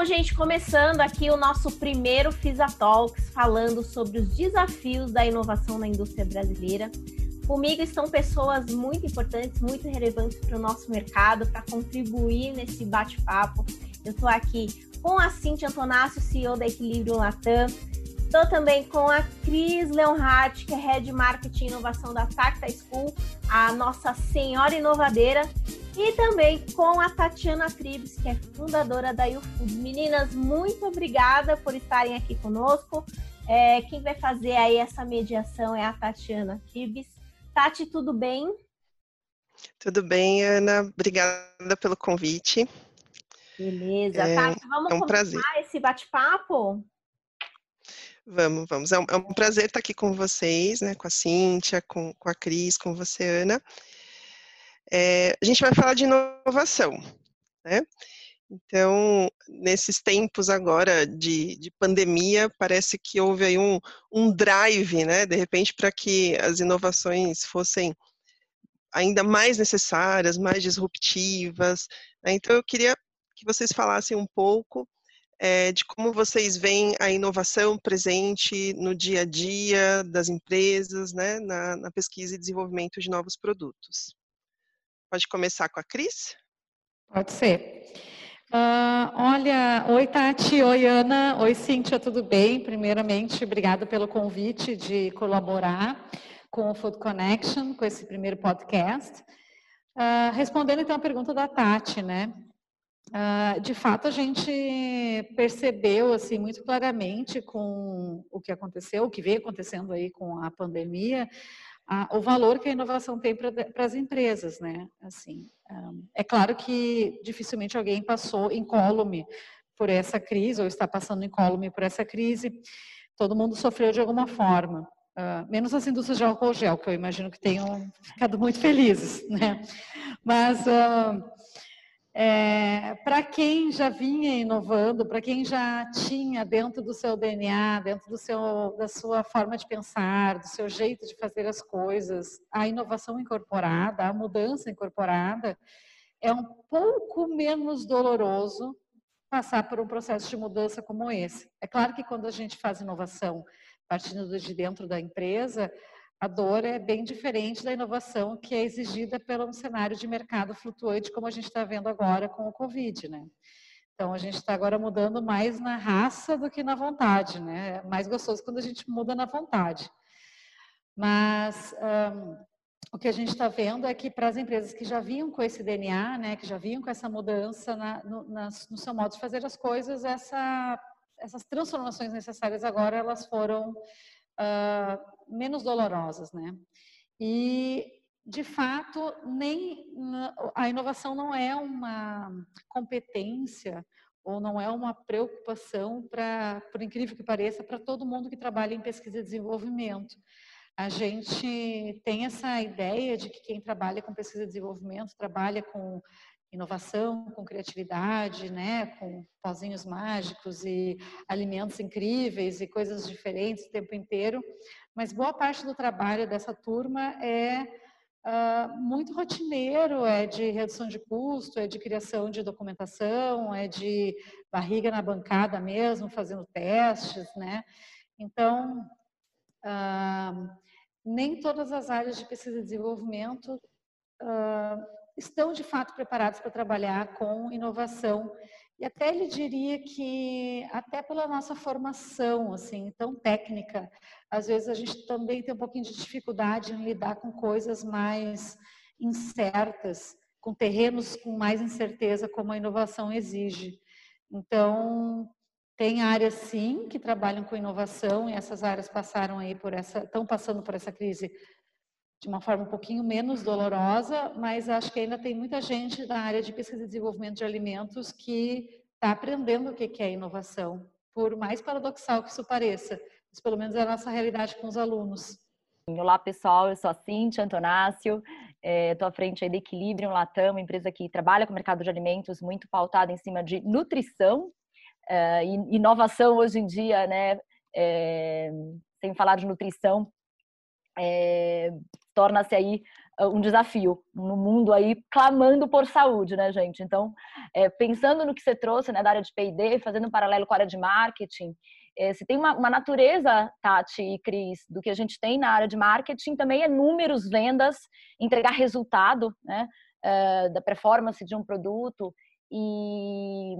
Bom, gente, começando aqui o nosso primeiro FISA Talks, falando sobre os desafios da inovação na indústria brasileira. Comigo estão pessoas muito importantes, muito relevantes para o nosso mercado, para contribuir nesse bate-papo. Eu estou aqui com a Cintia Antonácio, CEO da Equilíbrio Latam. Estou também com a Cris Leonhardt, que é Head Marketing e Inovação da Tacta School, a nossa senhora inovadeira. E também com a Tatiana Tribes, que é fundadora da YouFood. Meninas, muito obrigada por estarem aqui conosco. É, quem vai fazer aí essa mediação é a Tatiana Tribes. Tati, tudo bem? Tudo bem, Ana. Obrigada pelo convite. Beleza. É, Tati, vamos é um começar prazer. esse bate-papo? Vamos, vamos. É um, é um, prazer estar aqui com vocês, né? Com a Cíntia, com, com a Cris, com você, Ana. É, a gente vai falar de inovação, né? Então, nesses tempos agora de, de pandemia, parece que houve aí um, um drive, né, de repente, para que as inovações fossem ainda mais necessárias, mais disruptivas. Né? Então, eu queria que vocês falassem um pouco é, de como vocês veem a inovação presente no dia a dia das empresas, né, na, na pesquisa e desenvolvimento de novos produtos. Pode começar com a Cris? Pode ser. Uh, olha, oi Tati, oi Ana, oi Cíntia, tudo bem? Primeiramente, obrigada pelo convite de colaborar com o Food Connection, com esse primeiro podcast. Uh, respondendo então a pergunta da Tati, né? Uh, de fato, a gente percebeu assim muito claramente com o que aconteceu, o que veio acontecendo aí com a pandemia, a, o valor que a inovação tem para as empresas, né? Assim, um, é claro que dificilmente alguém passou incólume por essa crise ou está passando incólume por essa crise. Todo mundo sofreu de alguma forma, uh, menos as indústrias de álcool gel, que eu imagino que tenham ficado muito felizes, né? Mas uh, é, para quem já vinha inovando, para quem já tinha dentro do seu DNA, dentro do seu, da sua forma de pensar, do seu jeito de fazer as coisas, a inovação incorporada, a mudança incorporada, é um pouco menos doloroso passar por um processo de mudança como esse. É claro que quando a gente faz inovação partindo de dentro da empresa, a dor é bem diferente da inovação que é exigida pelo cenário de mercado flutuante, como a gente está vendo agora com o Covid, né? Então, a gente está agora mudando mais na raça do que na vontade, né? É mais gostoso quando a gente muda na vontade. Mas um, o que a gente está vendo é que para as empresas que já vinham com esse DNA, né, que já vinham com essa mudança na, no, no seu modo de fazer as coisas, essa, essas transformações necessárias agora elas foram uh, menos dolorosas, né? E de fato, nem a inovação não é uma competência ou não é uma preocupação para, por incrível que pareça, para todo mundo que trabalha em pesquisa e desenvolvimento. A gente tem essa ideia de que quem trabalha com pesquisa e desenvolvimento trabalha com inovação, com criatividade, né, com pozinhos mágicos e alimentos incríveis e coisas diferentes o tempo inteiro, mas boa parte do trabalho dessa turma é uh, muito rotineiro, é de redução de custo, é de criação de documentação, é de barriga na bancada mesmo, fazendo testes, né? Então, uh, nem todas as áreas de pesquisa e desenvolvimento uh, estão de fato preparados para trabalhar com inovação. E até ele diria que, até pela nossa formação, assim, tão técnica, às vezes a gente também tem um pouquinho de dificuldade em lidar com coisas mais incertas, com terrenos com mais incerteza, como a inovação exige. Então, tem áreas sim que trabalham com inovação e essas áreas passaram aí por essa, estão passando por essa crise de uma forma um pouquinho menos dolorosa, mas acho que ainda tem muita gente da área de pesquisa e desenvolvimento de alimentos que está aprendendo o que é inovação, por mais paradoxal que isso pareça, mas pelo menos é a nossa realidade com os alunos. Olá pessoal, eu sou a Cintia Antonácio, estou é, à frente aí da Equilibrium Latam, uma empresa que trabalha com o mercado de alimentos muito pautada em cima de nutrição é, e inovação hoje em dia, né? É, sem falar de nutrição, é, torna-se aí um desafio no mundo aí clamando por saúde, né, gente? Então, é, pensando no que você trouxe, né, da área de P&D, fazendo um paralelo com a área de marketing, é, se tem uma, uma, natureza, Tati e Cris, do que a gente tem na área de marketing, também é números, vendas, entregar resultado, né, é, da performance de um produto e,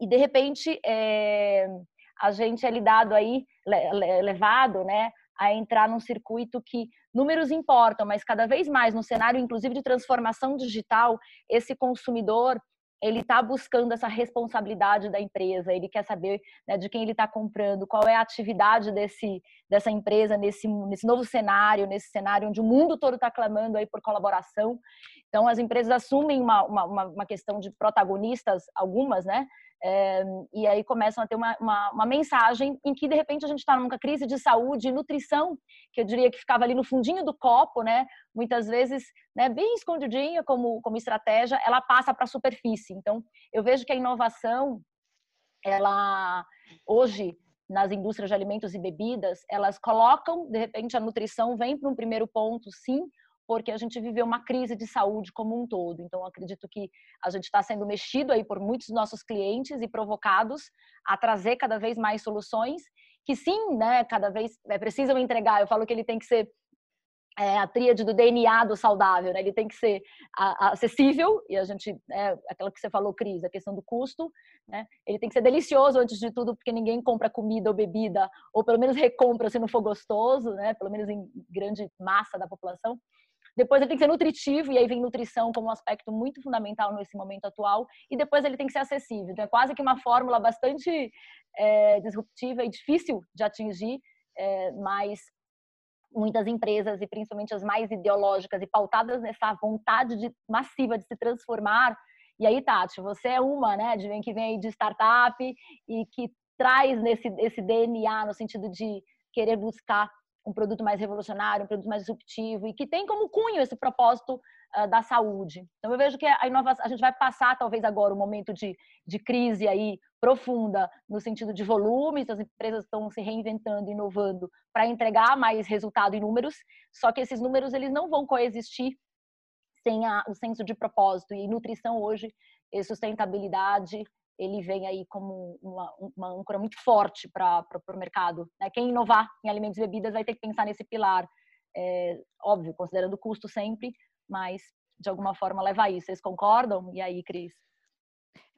e de repente, é, a gente é lidado aí, levado, né, a entrar num circuito que números importam, mas cada vez mais no cenário, inclusive de transformação digital, esse consumidor ele está buscando essa responsabilidade da empresa, ele quer saber né, de quem ele está comprando, qual é a atividade desse, dessa empresa nesse, nesse novo cenário, nesse cenário onde o mundo todo está clamando aí por colaboração. Então, as empresas assumem uma, uma, uma questão de protagonistas, algumas, né? É, e aí começam a ter uma, uma, uma, mensagem em que, de repente, a gente está numa crise de saúde e nutrição, que eu diria que ficava ali no fundinho do copo, né? Muitas vezes, né, bem escondidinha como, como estratégia, ela passa para a superfície. Então, eu vejo que a inovação, ela, hoje, nas indústrias de alimentos e bebidas, elas colocam, de repente, a nutrição vem para um primeiro ponto, sim, porque a gente viveu uma crise de saúde como um todo. Então, acredito que a gente está sendo mexido aí por muitos dos nossos clientes e provocados a trazer cada vez mais soluções que sim, né, cada vez é, precisam entregar. Eu falo que ele tem que ser é, a tríade do DNA do saudável, né? Ele tem que ser acessível e a gente, é, aquela que você falou, Cris, a questão do custo, né? Ele tem que ser delicioso antes de tudo, porque ninguém compra comida ou bebida, ou pelo menos recompra se não for gostoso, né? Pelo menos em grande massa da população. Depois ele tem que ser nutritivo, e aí vem nutrição como um aspecto muito fundamental nesse momento atual. E depois ele tem que ser acessível. Então é quase que uma fórmula bastante é, disruptiva e difícil de atingir, é, mas muitas empresas, e principalmente as mais ideológicas e pautadas nessa vontade de, massiva de se transformar. E aí, Tati, você é uma, né, de que vem de startup e que traz nesse esse DNA no sentido de querer buscar um produto mais revolucionário, um produto mais disruptivo e que tem como cunho esse propósito uh, da saúde. Então eu vejo que a inovação, a gente vai passar talvez agora um momento de, de crise aí profunda no sentido de volumes, as empresas estão se reinventando, inovando para entregar mais resultado e números, só que esses números eles não vão coexistir sem a, o senso de propósito e nutrição hoje e sustentabilidade ele vem aí como uma, uma âncora muito forte para o mercado. Né? Quem inovar em alimentos e bebidas vai ter que pensar nesse pilar, é, óbvio, considerando o custo sempre, mas de alguma forma leva a isso. Vocês concordam? E aí, Cris?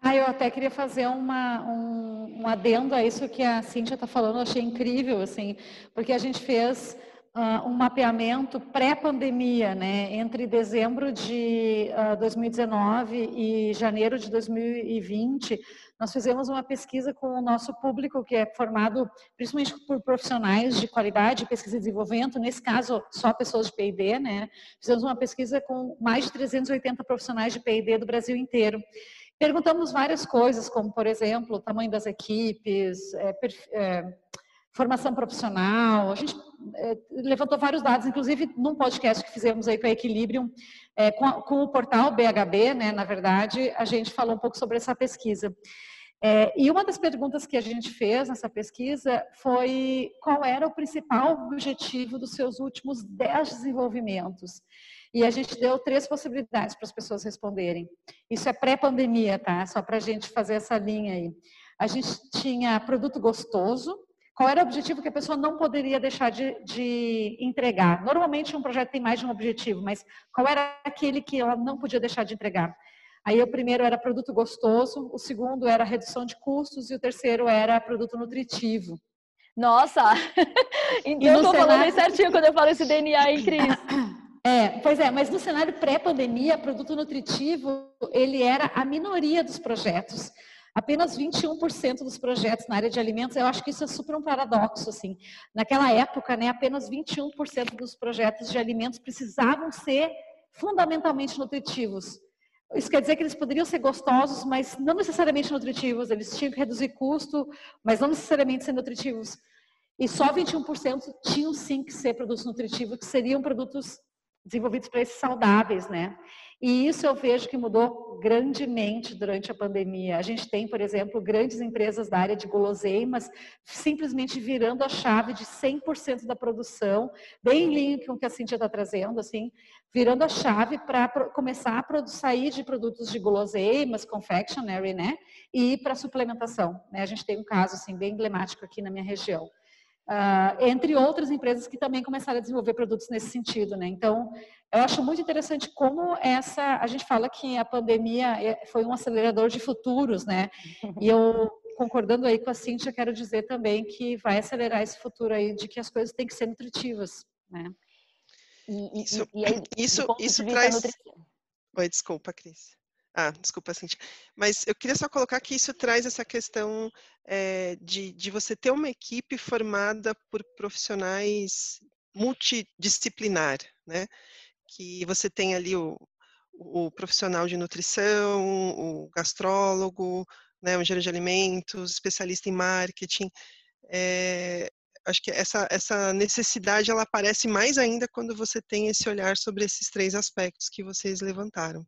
Ah, eu até queria fazer uma, um, um adendo a isso que a Cíntia está falando, eu achei incrível, assim, porque a gente fez uh, um mapeamento pré-pandemia, né, entre dezembro de uh, 2019 e janeiro de 2020, nós fizemos uma pesquisa com o nosso público, que é formado principalmente por profissionais de qualidade, pesquisa e desenvolvimento, nesse caso, só pessoas de P&D, né? Fizemos uma pesquisa com mais de 380 profissionais de P&D do Brasil inteiro. Perguntamos várias coisas, como, por exemplo, o tamanho das equipes, é, é, formação profissional. A gente é, levantou vários dados, inclusive num podcast que fizemos aí com a Equilibrium, é, com, a, com, o portal BHB, né, na verdade, a gente falou um pouco sobre essa pesquisa. É, e uma das perguntas que a gente fez nessa pesquisa foi qual era o principal objetivo dos seus últimos 10 desenvolvimentos. E a gente deu três possibilidades para as pessoas responderem. Isso é pré-pandemia, tá? Só para a gente fazer essa linha aí. A gente tinha produto gostoso, qual era o objetivo que a pessoa não poderia deixar de, de, entregar? Normalmente um projeto tem mais de um objetivo, mas qual era aquele que ela não podia deixar de entregar? Aí o primeiro era produto gostoso, o segundo era redução de custos e o terceiro era produto nutritivo. Nossa! então eu estou cenário... falando certinho quando eu falo esse DNA, hein, Cris? É, pois é, mas no cenário pré-pandemia, produto nutritivo, ele era a minoria dos projetos. Apenas 21% dos projetos na área de alimentos, eu acho que isso é super um paradoxo, assim. Naquela época, né, apenas 21% dos projetos de alimentos precisavam ser fundamentalmente nutritivos. Isso quer dizer que eles poderiam ser gostosos, mas não necessariamente nutritivos. Eles tinham que reduzir custo, mas não necessariamente ser nutritivos. E só 21% tinham sim que ser produtos nutritivos, que seriam produtos desenvolvidos para esses saudáveis, né? E isso eu vejo que mudou grandemente durante a pandemia. A gente tem, por exemplo, grandes empresas da área de guloseimas simplesmente virando a chave de 100% da produção, bem em linha com o que a Cintia está trazendo, assim, virando a chave para começar a sair de produtos de guloseimas, confectionery, né, e para suplementação. Né? A gente tem um caso assim bem emblemático aqui na minha região. Uh, entre outras empresas que também começaram a desenvolver produtos nesse sentido, né? Então, eu acho muito interessante como essa, a gente fala que a pandemia é, foi um acelerador de futuros, né? E eu concordando aí com a Cintia, quero dizer também que vai acelerar esse futuro aí de que as coisas têm que ser nutritivas, né? E, isso, e aí, isso, isso traz. Oi, desculpa, Cris. Ah, desculpa, Cintia. Mas eu queria só colocar que isso traz essa questão é, de, de você ter uma equipe formada por profissionais multidisciplinar, né? Que você tem ali o, o profissional de nutrição, o gastrólogo, né, o engenheiro de alimentos, especialista em marketing. É, acho que essa, essa necessidade ela aparece mais ainda quando você tem esse olhar sobre esses três aspectos que vocês levantaram.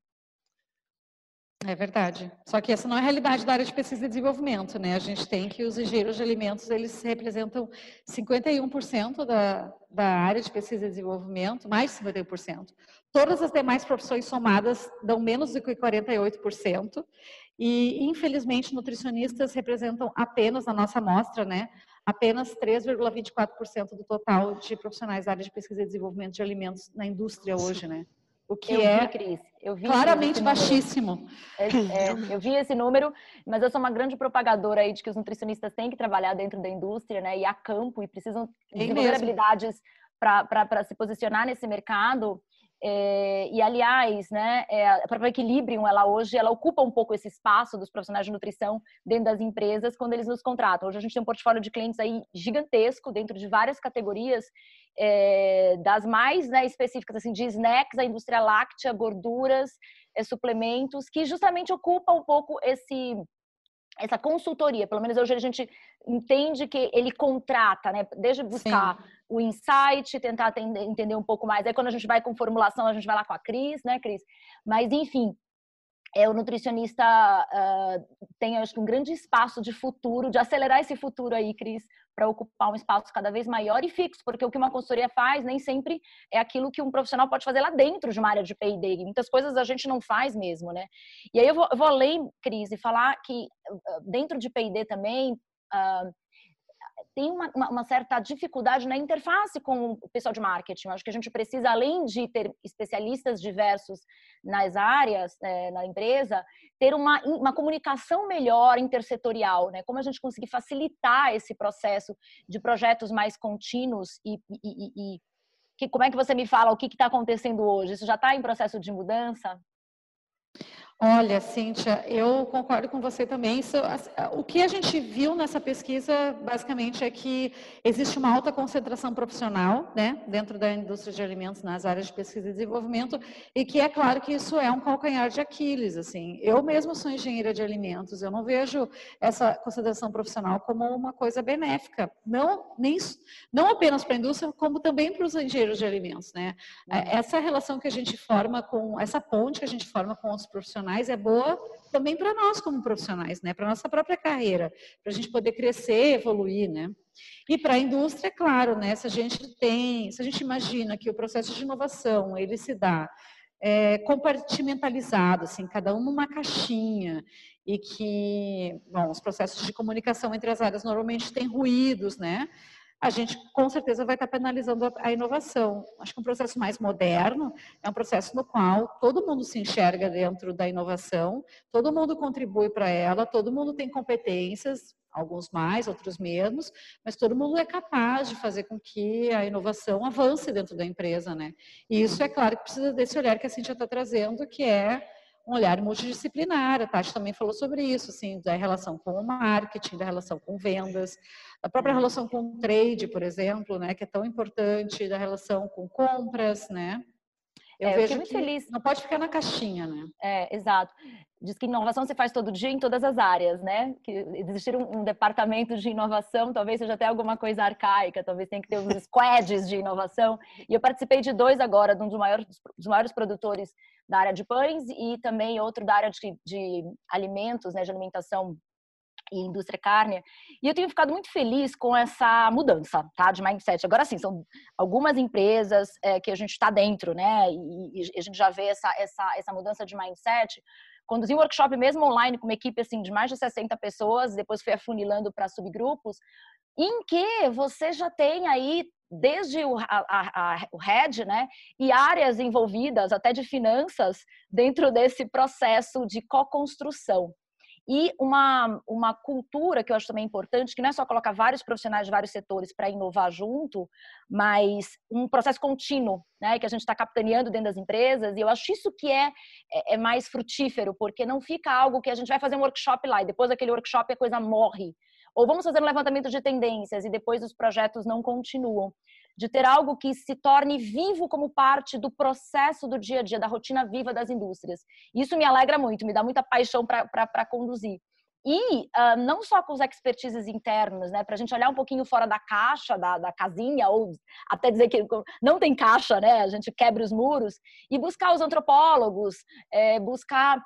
É verdade. Só que essa não é a realidade da área de pesquisa e desenvolvimento, né? A gente tem que os engenheiros de alimentos, eles representam 51% da, da área de pesquisa e desenvolvimento, mais 51%. Todas as demais profissões somadas dão menos do que 48%. E, infelizmente, nutricionistas representam apenas, na nossa amostra, né? Apenas 3,24% do total de profissionais da área de pesquisa e desenvolvimento de alimentos na indústria hoje, né? O que eu é vi, Cris, eu vi claramente baixíssimo. É, é, eu vi esse número, mas eu sou uma grande propagadora aí de que os nutricionistas têm que trabalhar dentro da indústria, né? E a campo e precisam desenvolver habilidades para se posicionar nesse mercado. É, e aliás, né, é, a própria Equilibrium, ela hoje, ela ocupa um pouco esse espaço dos profissionais de nutrição dentro das empresas quando eles nos contratam. Hoje a gente tem um portfólio de clientes aí gigantesco dentro de várias categorias é, das mais né, específicas, assim, de snacks, a indústria láctea, gorduras, é, suplementos, que justamente ocupa um pouco esse essa consultoria, pelo menos hoje a gente entende que ele contrata, né? Desde buscar Sim. o insight, tentar entender um pouco mais. Aí quando a gente vai com formulação, a gente vai lá com a Cris, né, Cris? Mas enfim, é, o nutricionista uh, tem, acho que, um grande espaço de futuro, de acelerar esse futuro aí, Cris, para ocupar um espaço cada vez maior e fixo, porque o que uma consultoria faz nem sempre é aquilo que um profissional pode fazer lá dentro de uma área de P&D. Muitas coisas a gente não faz mesmo, né? E aí eu vou, eu vou além, Cris, e falar que ah, dentro de P&D também... Uh, tem uma, uma, certa dificuldade na interface com o pessoal de marketing. Acho que a gente precisa, além de ter especialistas diversos nas áreas, é, na empresa, ter uma, uma comunicação melhor intersetorial, né? Como a gente conseguir facilitar esse processo de projetos mais contínuos e, e, e, e que, como é que você me fala o que está acontecendo hoje? Isso já está em processo de mudança? Olha, Cíntia, eu concordo com você também. Isso, o que a gente viu nessa pesquisa, basicamente, é que existe uma alta concentração profissional, né, dentro da indústria de alimentos, nas áreas de pesquisa e desenvolvimento, e que é claro que isso é um calcanhar de Aquiles, assim. Eu mesmo sou engenheira de alimentos, eu não vejo essa concentração profissional como uma coisa benéfica, não, nem, não apenas para a indústria, como também para os engenheiros de alimentos, né. Uhum. Essa relação que a gente forma com, essa ponte que a gente forma com os profissionais profissionais é boa também para nós como profissionais, né? Para nossa própria carreira, para a gente poder crescer, evoluir, né? E para a indústria, é claro, né? Se a gente tem, se a gente imagina que o processo de inovação ele se dá é, compartimentalizado, assim, cada um numa caixinha e que, bom, os processos de comunicação entre as áreas normalmente têm ruídos, né? A gente com certeza vai estar penalizando a inovação. Acho que um processo mais moderno é um processo no qual todo mundo se enxerga dentro da inovação, todo mundo contribui para ela, todo mundo tem competências, alguns mais, outros menos, mas todo mundo é capaz de fazer com que a inovação avance dentro da empresa, né? E isso é claro que precisa desse olhar que a Cintia está trazendo, que é um olhar multidisciplinar. A Tati também falou sobre isso, assim, da relação com o marketing, da relação com vendas, da própria relação com o trade, por exemplo, né, que é tão importante, da relação com compras, né? Eu é, vejo eu que feliz. não pode ficar na caixinha, né? É, exato. Diz que inovação você faz todo dia em todas as áreas, né? Que existir um, um departamento de inovação, talvez seja até alguma coisa arcaica, talvez tenha que ter uns squads de inovação. E eu participei de dois agora, de um dos maiores, dos maiores produtores da área de pães e também outro da área de, de alimentos, né, de alimentação e indústria cárnea. E eu tenho ficado muito feliz com essa mudança, tá, de mindset. Agora sim, são algumas empresas é, que a gente está dentro, né, e, e, a gente já vê essa, essa, essa mudança de mindset. Conduzi um workshop mesmo online com uma equipe assim de mais de 60 pessoas, depois fui afunilando para subgrupos, em que você já tem aí desde o, a, a, o head, né, e áreas envolvidas, até de finanças, dentro desse processo de co-construção e uma, uma cultura que eu acho também importante, que não é só colocar vários profissionais de vários setores para inovar junto, mas um processo contínuo, né, que a gente está capitaneando dentro das empresas, e eu acho isso que é, é, é mais frutífero, porque não fica algo que a gente vai fazer um workshop lá e depois daquele workshop a coisa morre. Ou vamos fazer um levantamento de tendências e depois os projetos não continuam de ter algo que se torne vivo como parte do processo do dia a dia, da rotina viva das indústrias. Isso me alegra muito, me dá muita paixão para conduzir. E uh, não só com os expertises internos, né, para a gente olhar um pouquinho fora da caixa, da, da, casinha, ou até dizer que não tem caixa, né, a gente quebra os muros, e buscar os antropólogos, é, buscar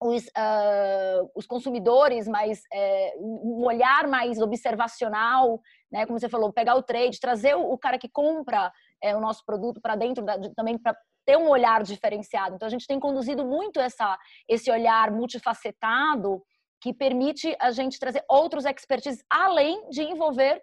os, uh, os consumidores, mais é, um olhar mais observacional né? Como você falou, pegar o trade, trazer o, cara que compra é, o nosso produto para dentro da, de, também para ter um olhar diferenciado. Então a gente tem conduzido muito essa esse olhar multifacetado que permite a gente trazer outros expertises além de envolver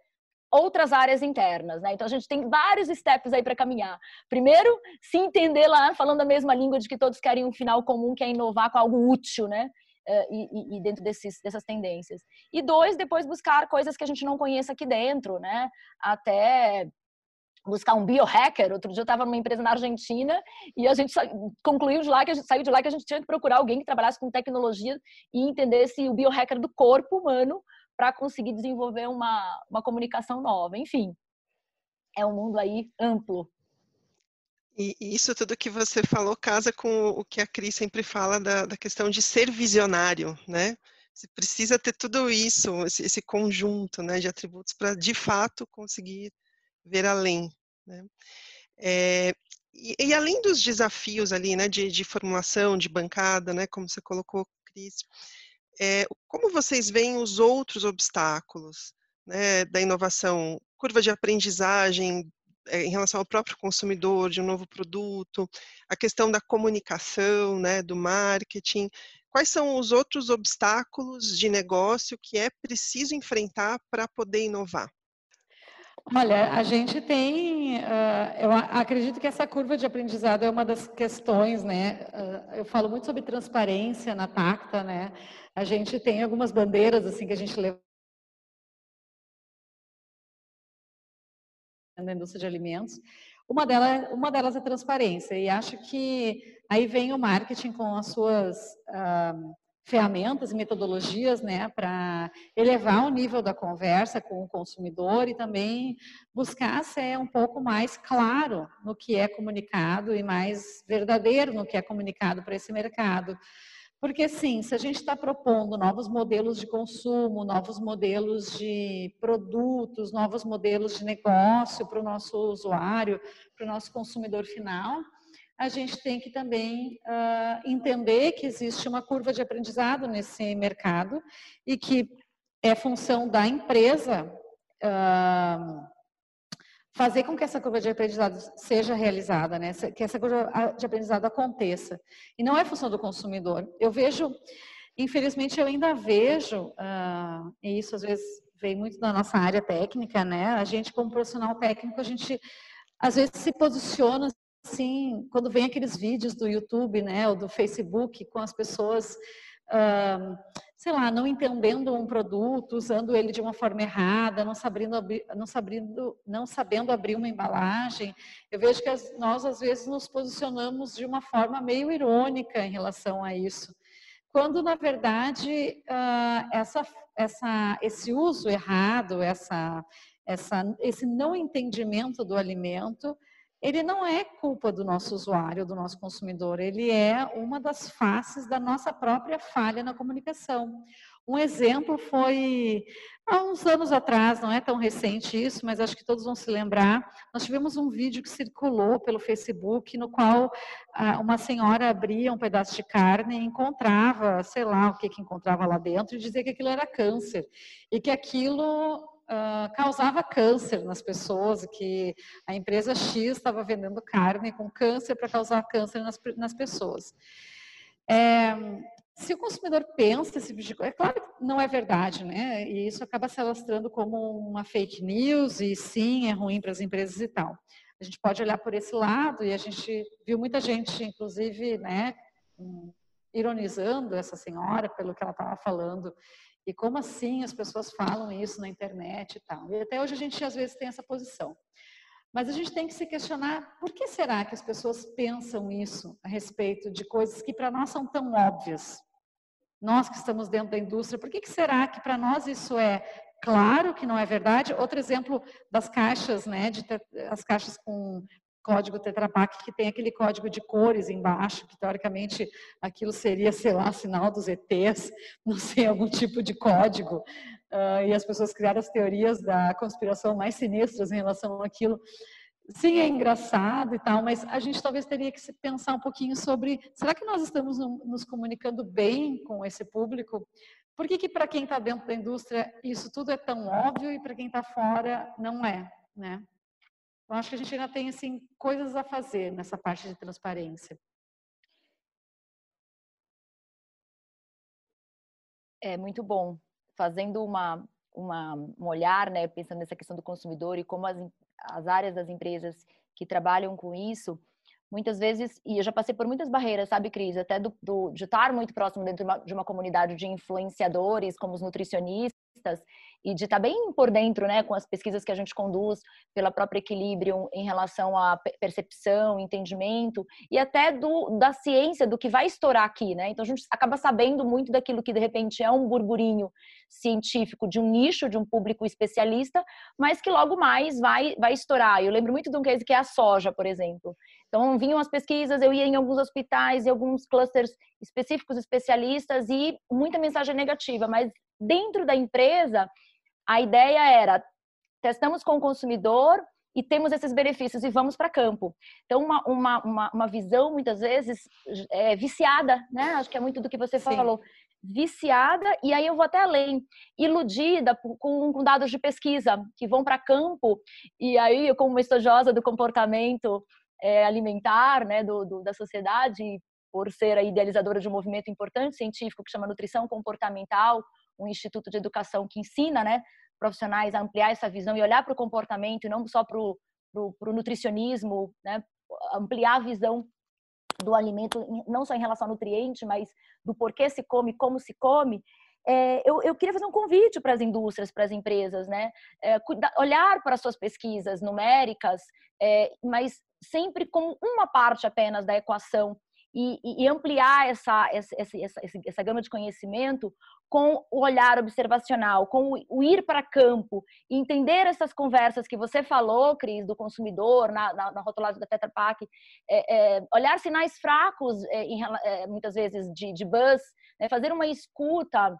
outras áreas internas, né? Então a gente tem vários steps aí para caminhar. Primeiro, se entender lá, falando a mesma língua de que todos querem um final comum, que é inovar com algo útil, né? uh, e, e, dentro desses, dessas tendências. E dois, depois buscar coisas que a gente não conheça aqui dentro, né? Até buscar um biohacker. Outro dia eu estava numa empresa na Argentina e a gente concluiu de lá que a gente saiu de lá que a gente tinha que procurar alguém que trabalhasse com tecnologia e entendesse o biohacker do corpo humano para conseguir desenvolver uma, uma comunicação nova. Enfim, é um mundo aí amplo. E isso tudo que você falou casa com o que a Cris sempre fala da, da questão de ser visionário, né? Você precisa ter tudo isso, esse, esse conjunto né, de atributos para, de fato, conseguir ver além. Né? É, e, e, além dos desafios ali, né, de, de, formulação, de bancada, né, como você colocou, Cris, é, como vocês veem os outros obstáculos né, da inovação? Curva de aprendizagem é, em relação ao próprio consumidor de um novo produto, a questão da comunicação, né, do marketing. Quais são os outros obstáculos de negócio que é preciso enfrentar para poder inovar? Olha, a gente tem, uh, eu acredito que essa curva de aprendizado é uma das questões, né? Uh, eu falo muito sobre transparência na Tacta, né? A gente tem algumas bandeiras assim que a gente leva da indústria de alimentos. Uma delas, uma delas é transparência, e acho que aí vem o marketing com as suas uh, ferramentas e metodologias né, para elevar o nível da conversa com o consumidor e também buscar ser um pouco mais claro no que é comunicado e mais verdadeiro no que é comunicado para esse mercado. Porque, sim, se a gente está propondo novos modelos de consumo, novos modelos de produtos, novos modelos de negócio para o nosso usuário, para o nosso consumidor final, a gente tem que também uh, entender que existe uma curva de aprendizado nesse mercado e que é função da empresa. Uh, fazer com que essa curva de aprendizado seja realizada, né? que essa curva de aprendizado aconteça. E não é função do consumidor. Eu vejo, infelizmente, eu ainda vejo, uh, e isso às vezes vem muito da nossa área técnica, né? A gente, como profissional técnico, a gente às vezes se posiciona assim, quando vem aqueles vídeos do YouTube, né, ou do Facebook, com as pessoas. Sei lá, não entendendo um produto, usando ele de uma forma errada, não sabendo abrir, não sabendo, não sabendo abrir uma embalagem. Eu vejo que as, nós às vezes nos posicionamos de uma forma meio irônica em relação a isso, quando na verdade uh, essa, essa, esse uso errado, essa, essa, esse não entendimento do alimento ele não é culpa do nosso usuário, do nosso consumidor, ele é uma das faces da nossa própria falha na comunicação. Um exemplo foi há uns anos atrás, não é tão recente isso, mas acho que todos vão se lembrar. Nós tivemos um vídeo que circulou pelo Facebook, no qual ah, uma senhora abria um pedaço de carne e encontrava, sei lá o que, que encontrava lá dentro, e dizia que aquilo era câncer. E que aquilo Uh, causava câncer nas pessoas, que a empresa X estava vendendo carne com câncer para causar câncer nas, nas pessoas. É, se o consumidor pensa esse tipo de coisa, é claro que não é verdade, né? E isso acaba se alastrando como uma fake news e sim, é ruim para as empresas e tal. A gente pode olhar por esse lado e a gente viu muita gente, inclusive, né, ironizando essa senhora pelo que ela estava falando. E como assim as pessoas falam isso na internet e tal. E até hoje a gente às vezes tem essa posição. Mas a gente tem que se questionar por que será que as pessoas pensam isso a respeito de coisas que para nós são tão óbvias? Nós que estamos dentro da indústria, por que, que será que para nós isso é claro que não é verdade? Outro exemplo das caixas, né, de as caixas com código Tetra Pak que tem aquele código de cores embaixo, que teoricamente aquilo seria, sei lá, sinal dos ETs, não sei, algum tipo de código. Uh, e as pessoas criaram as teorias da conspiração mais sinistras em relação àquilo sim, é engraçado e tal, mas a gente talvez teria que pensar um pouquinho sobre, será que nós estamos nos comunicando bem com esse público? Por que que para quem está dentro da indústria isso tudo é tão óbvio e para quem está fora não é, né? Eu acho que a gente ainda tem assim coisas a fazer nessa parte de transparência. É muito bom. Fazendo uma, uma, um olhar, né, pensando nessa questão do consumidor e como as, as áreas das empresas que trabalham com isso, muitas vezes, e eu já passei por muitas barreiras, sabe, Cris, até do, do de estar muito próximo dentro de uma, de uma comunidade de influenciadores, como os nutricionistas, e de estar bem por dentro, né, com as pesquisas que a gente conduz pela própria equilíbrio em relação à percepção, entendimento e até do da ciência do que vai estourar aqui, né? Então a gente acaba sabendo muito daquilo que de repente é um burburinho científico de um nicho, de um público especialista, mas que logo mais vai vai estourar. Eu lembro muito de um case que é a soja, por exemplo. Então vinham as pesquisas, eu ia em alguns hospitais e alguns clusters específicos especialistas e muita mensagem negativa, mas dentro da empresa a ideia era testamos com o consumidor e temos esses benefícios e vamos para campo. Então, uma, uma, uma, uma, visão, muitas vezes, é, viciada, né? Acho que é muito do que você Sim. falou. Viciada, e aí eu vou até além, iludida com, com dados de pesquisa que vão para campo, e aí eu, como uma estudiosa do comportamento é, alimentar né, do, do, da sociedade, por ser a idealizadora de um movimento importante científico que chama Nutrição Comportamental, um instituto de educação que ensina né, profissionais a ampliar essa visão e olhar para o comportamento e não só para o nutricionismo, né, ampliar a visão do alimento, não só em relação ao nutriente, mas do porquê se come, como se come, é, eu, eu, queria fazer um convite para as indústrias, para as empresas, né? É, cuidar, olhar para as suas pesquisas numéricas, é, mas sempre como uma parte apenas da equação e, e ampliar essa, essa, essa, essa, gama de conhecimento com o olhar observacional, com o ir para campo, entender essas conversas que você falou, Cris, do consumidor, na, na, na rotulagem da Tetra Pak, é, é, olhar sinais fracos, é, em, é, muitas vezes, de, de buzz, né, fazer uma escuta,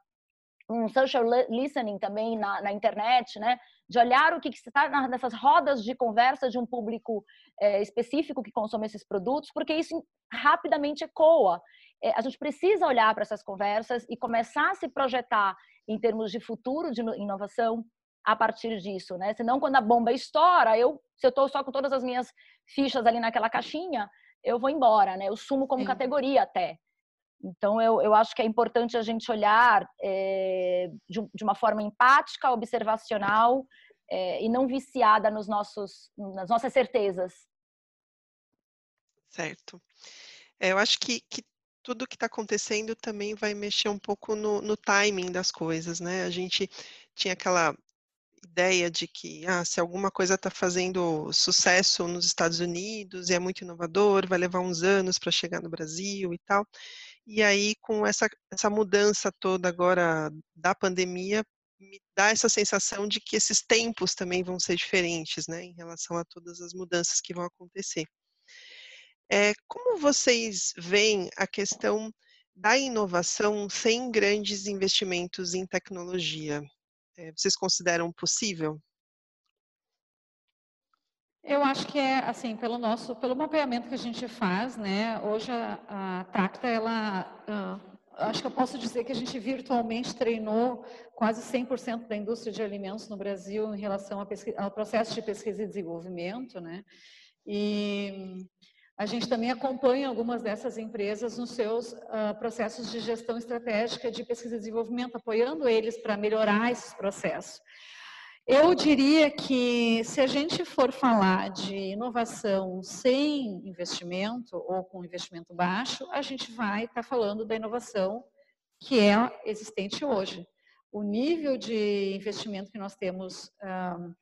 um social listening também na, na internet, né, de olhar o que, que está nessas rodas de conversa de um público é, específico que consome esses produtos, porque isso rapidamente ecoa. É, a gente precisa olhar para essas conversas e começar a se projetar em termos de futuro de inovação a partir disso, né? Senão, quando a bomba estoura, eu, se eu estou só com todas as minhas fichas ali naquela caixinha, eu vou embora, né? Eu sumo como categoria até. Então, eu, eu acho que é importante a gente olhar é, de, de, uma forma empática, observacional é, e não viciada nos nossos, nas nossas certezas. Certo. É, eu acho que, que tudo que está acontecendo também vai mexer um pouco no, no, timing das coisas, né? A gente tinha aquela ideia de que ah, se alguma coisa está fazendo sucesso nos Estados Unidos e é muito inovador, vai levar uns anos para chegar no Brasil e tal. E aí, com essa, essa mudança toda agora da pandemia, me dá essa sensação de que esses tempos também vão ser diferentes, né, em relação a todas as mudanças que vão acontecer. É, como vocês veem a questão da inovação sem grandes investimentos em tecnologia? É, vocês consideram possível? Eu acho que é assim, pelo nosso, pelo mapeamento que a gente faz, né? Hoje a, a Tacta, ela, uh, acho que eu posso dizer que a gente virtualmente treinou quase 100% da indústria de alimentos no Brasil em relação ao processo de pesquisa e desenvolvimento, né? E a gente também acompanha algumas dessas empresas nos seus uh, processos de gestão estratégica de pesquisa e desenvolvimento, apoiando eles para melhorar esses processos. Eu diria que se a gente for falar de inovação sem investimento ou com investimento baixo, a gente vai estar tá falando da inovação que é existente hoje. O nível de investimento que nós temos um,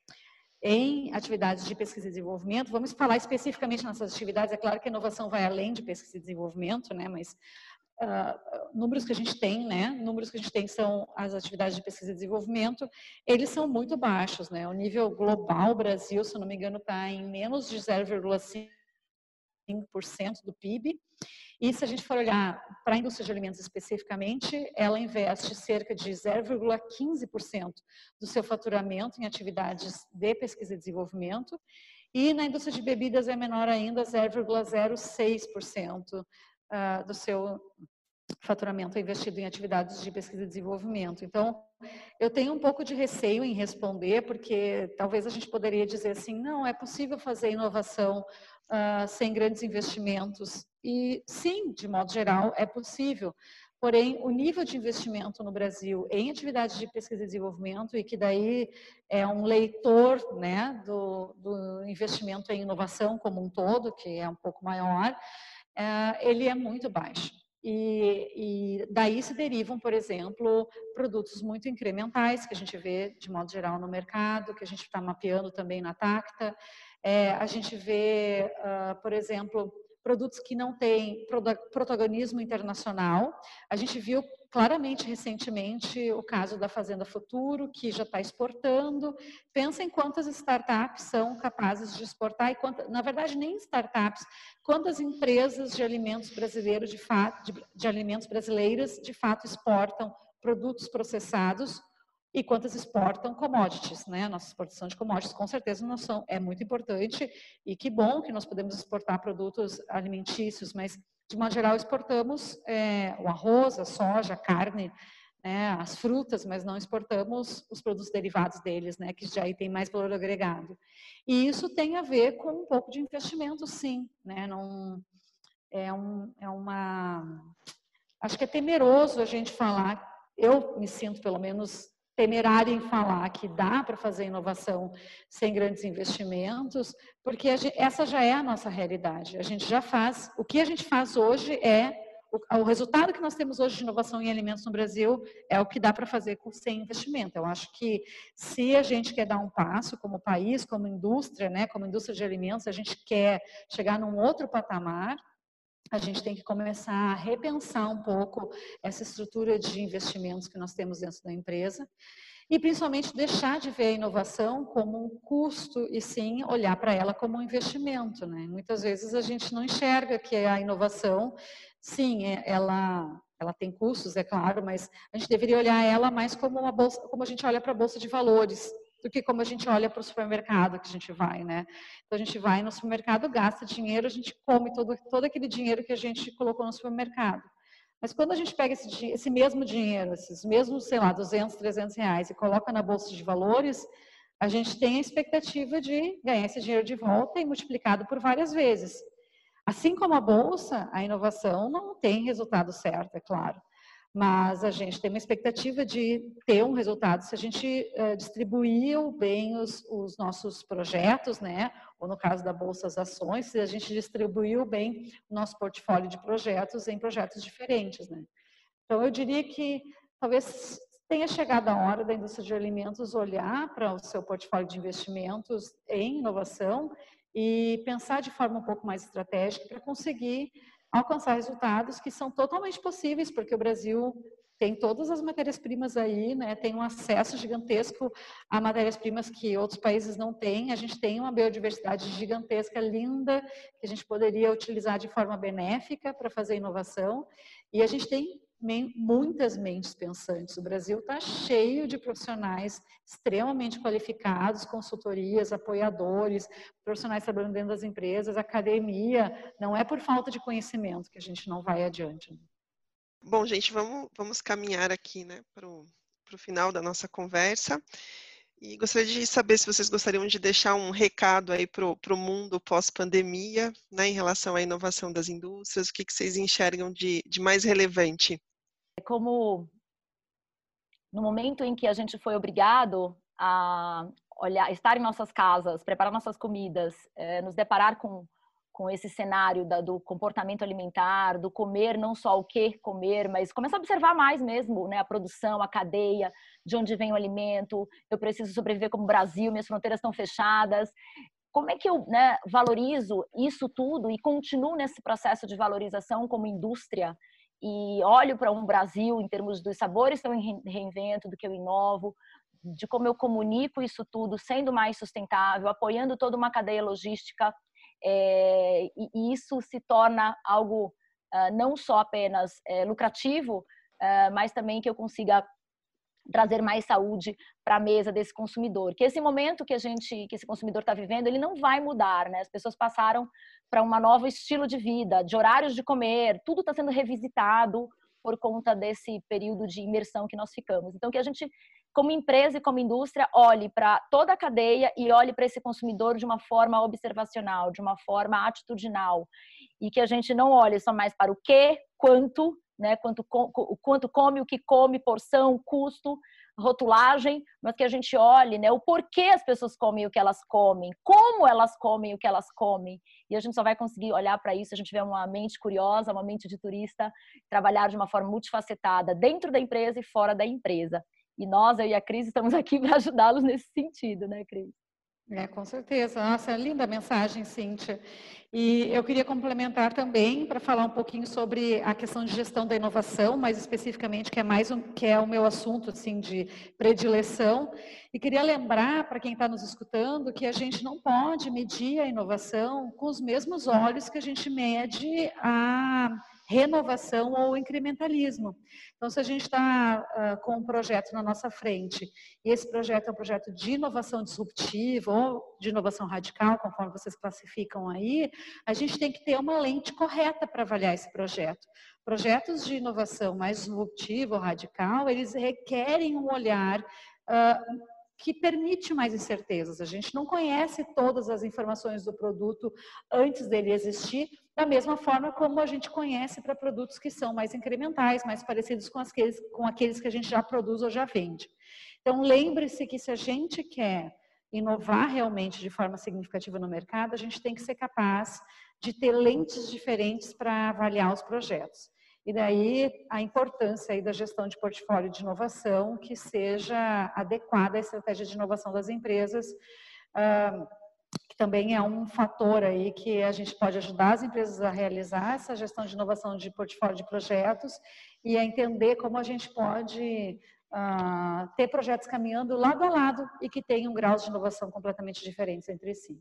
em atividades de pesquisa e desenvolvimento, vamos falar especificamente nessas atividades, é claro que a inovação vai além de pesquisa e desenvolvimento, né, mas uh, números que a gente tem, né? Números que a gente tem são as atividades de pesquisa e desenvolvimento, eles são muito baixos, né? O nível global, Brasil, se não me engano, está em menos de 0,5% do PIB. E se a gente for olhar para a indústria de alimentos especificamente, ela investe cerca de 0,15% do seu faturamento em atividades de pesquisa e desenvolvimento. E na indústria de bebidas é menor ainda, 0,06% uh, do seu faturamento investido em atividades de pesquisa e desenvolvimento. Então, eu tenho um pouco de receio em responder, porque talvez a gente poderia dizer assim, não, é possível fazer inovação uh, sem grandes investimentos. E sim, de modo geral, é possível. Porém, o nível de investimento no Brasil em atividades de pesquisa e desenvolvimento, e que daí é um leitor né, do, do investimento em inovação como um todo, que é um pouco maior, ele é muito baixo. E, e, daí se derivam, por exemplo, produtos muito incrementais que a gente vê de modo geral no mercado, que a gente está mapeando também na Tacta. É, a gente vê, uh, por exemplo, produtos que não têm protagonismo internacional. A gente viu claramente recentemente o caso da Fazenda Futuro, que já está exportando. Pensa em quantas startups são capazes de exportar e quantas, na verdade nem startups, quantas empresas de alimentos brasileiros de fato, de, de alimentos brasileiras de fato exportam produtos processados e quantas exportam commodities, né? Nossa exportação de commodities, com certeza, não são, é muito importante e que bom que nós podemos exportar produtos alimentícios, mas de modo geral exportamos é, o arroz, a soja, a carne, né, as frutas, mas não exportamos os produtos derivados deles, né, que já tem mais valor agregado. E isso tem a ver com um pouco de investimento, sim, né? Não é, um, é uma acho que é temeroso a gente falar. Eu me sinto, pelo menos, temerária em falar que dá para fazer inovação sem grandes investimentos, porque gente, essa já é a nossa realidade. A gente já faz, o que a gente faz hoje é o, o resultado que nós temos hoje de inovação em alimentos no Brasil é o que dá para fazer com, sem investimento. Eu acho que se a gente quer dar um passo como país, como indústria, né, como indústria de alimentos, a gente quer chegar num outro patamar, a gente tem que começar a repensar um pouco essa estrutura de investimentos que nós temos dentro da empresa e principalmente deixar de ver a inovação como um custo e sim olhar para ela como um investimento. Né? Muitas vezes a gente não enxerga que a inovação, sim, é, ela, ela tem custos, é claro, mas a gente deveria olhar ela mais como uma bolsa, como a gente olha para a bolsa de valores do que como a gente olha para o supermercado que a gente vai, né? Então a gente vai no supermercado, gasta dinheiro, a gente come todo, todo aquele dinheiro que a gente colocou no supermercado. Mas quando a gente pega esse, esse mesmo dinheiro, esses mesmos, sei lá, 200, 300 reais e coloca na bolsa de valores, a gente tem a expectativa de ganhar esse dinheiro de volta e multiplicado por várias vezes. Assim como a bolsa, a inovação não tem resultado certo, é claro mas a gente tem uma expectativa de ter um resultado se a gente uh, distribuir bem os, os, nossos projetos, né? Ou no caso da Bolsa as Ações, se a gente distribuiu bem o nosso portfólio de projetos em projetos diferentes, né? Então, eu diria que talvez tenha chegado a hora da indústria de alimentos olhar para o seu portfólio de investimentos em inovação e pensar de forma um pouco mais estratégica para conseguir alcançar resultados que são totalmente possíveis, porque o Brasil tem todas as matérias-primas aí, né? Tem um acesso gigantesco a matérias-primas que outros países não têm. A gente tem uma biodiversidade gigantesca, linda, que a gente poderia utilizar de forma benéfica para fazer inovação. E a gente tem muitas mentes pensantes. O Brasil está cheio de profissionais extremamente qualificados, consultorias, apoiadores, profissionais trabalhando dentro das empresas, academia. Não é por falta de conhecimento que a gente não vai adiante. Né? Bom, gente, vamos, vamos caminhar aqui né, para o final da nossa conversa. E gostaria de saber se vocês gostariam de deixar um recado aí para o mundo pós-pandemia, né, em relação à inovação das indústrias, o que, que vocês enxergam de, de mais relevante? É como no momento em que a gente foi obrigado a olhar, estar em nossas casas, preparar nossas comidas, é, nos deparar com com esse cenário da, do comportamento alimentar, do comer, não só o que comer, mas começar a observar mais mesmo, né, a produção, a cadeia, de onde vem o alimento, eu preciso sobreviver como Brasil, minhas fronteiras estão fechadas. Como é que eu né, valorizo isso tudo e continuo nesse processo de valorização como indústria e olho para um Brasil em termos dos sabores que eu reinvento, do que eu inovo, de como eu comunico isso tudo sendo mais sustentável, apoiando toda uma cadeia logística é, e, isso se torna algo uh, não só apenas é, lucrativo, uh, mas também que eu consiga trazer mais saúde para a mesa desse consumidor. Que esse momento que a gente, que esse consumidor está vivendo, ele não vai mudar, né? As pessoas passaram para um novo estilo de vida, de horários de comer, tudo está sendo revisitado por conta desse período de imersão que nós ficamos. Então, que a gente como empresa e como indústria, olhe para toda a cadeia e olhe para esse consumidor de uma forma observacional, de uma forma atitudinal. E que a gente não olhe só mais para o que, quanto, né, quanto, quanto come, o que come, porção, custo, rotulagem, mas que a gente olhe né, o porquê as pessoas comem o que elas comem, como elas comem o que elas comem. E a gente só vai conseguir olhar para isso se a gente tiver uma mente curiosa, uma mente de turista, trabalhar de uma forma multifacetada dentro da empresa e fora da empresa. E nós, eu e a Cris, estamos aqui para ajudá-los nesse sentido, né, Cris? É, com certeza. Nossa, linda mensagem, Cíntia. E eu queria complementar também para falar um pouquinho sobre a questão de gestão da inovação, mais especificamente, que é mais um, que é o meu assunto assim de predileção. E queria lembrar para quem está nos escutando que a gente não pode medir a inovação com os mesmos olhos que a gente mede a renovação ou incrementalismo. Então, se a gente está uh, com um projeto na nossa frente, e esse projeto é um projeto de inovação disruptiva ou de inovação radical, conforme vocês classificam aí, a gente tem que ter uma lente correta para avaliar esse projeto. Projetos de inovação mais disruptiva ou radical, eles requerem um olhar uh, que permite mais incertezas. A gente não conhece todas as informações do produto antes dele existir, da mesma forma como a gente conhece para produtos que são mais incrementais, mais parecidos com aqueles, com aqueles que a gente já produz ou já vende. Então, lembre-se que se a gente quer inovar realmente de forma significativa no mercado, a gente tem que ser capaz de ter lentes diferentes para avaliar os projetos. E daí a importância aí da gestão de portfólio de inovação que seja adequada à estratégia de inovação das empresas, que também é um fator aí que a gente pode ajudar as empresas a realizar essa gestão de inovação de portfólio de projetos e a entender como a gente pode uh, ter projetos caminhando lado a lado e que tenham graus de inovação completamente diferentes entre si.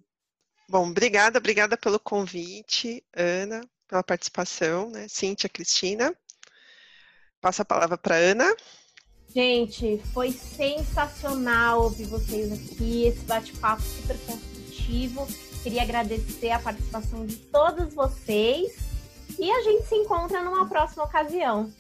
Bom, obrigada, obrigada pelo convite, Ana pela participação, né? Cíntia, Cristina. Passo a palavra para Ana. Gente, foi sensacional ouvir vocês aqui, esse bate-papo super construtivo. Queria agradecer a participação de todos vocês e a gente se encontra numa próxima ocasião.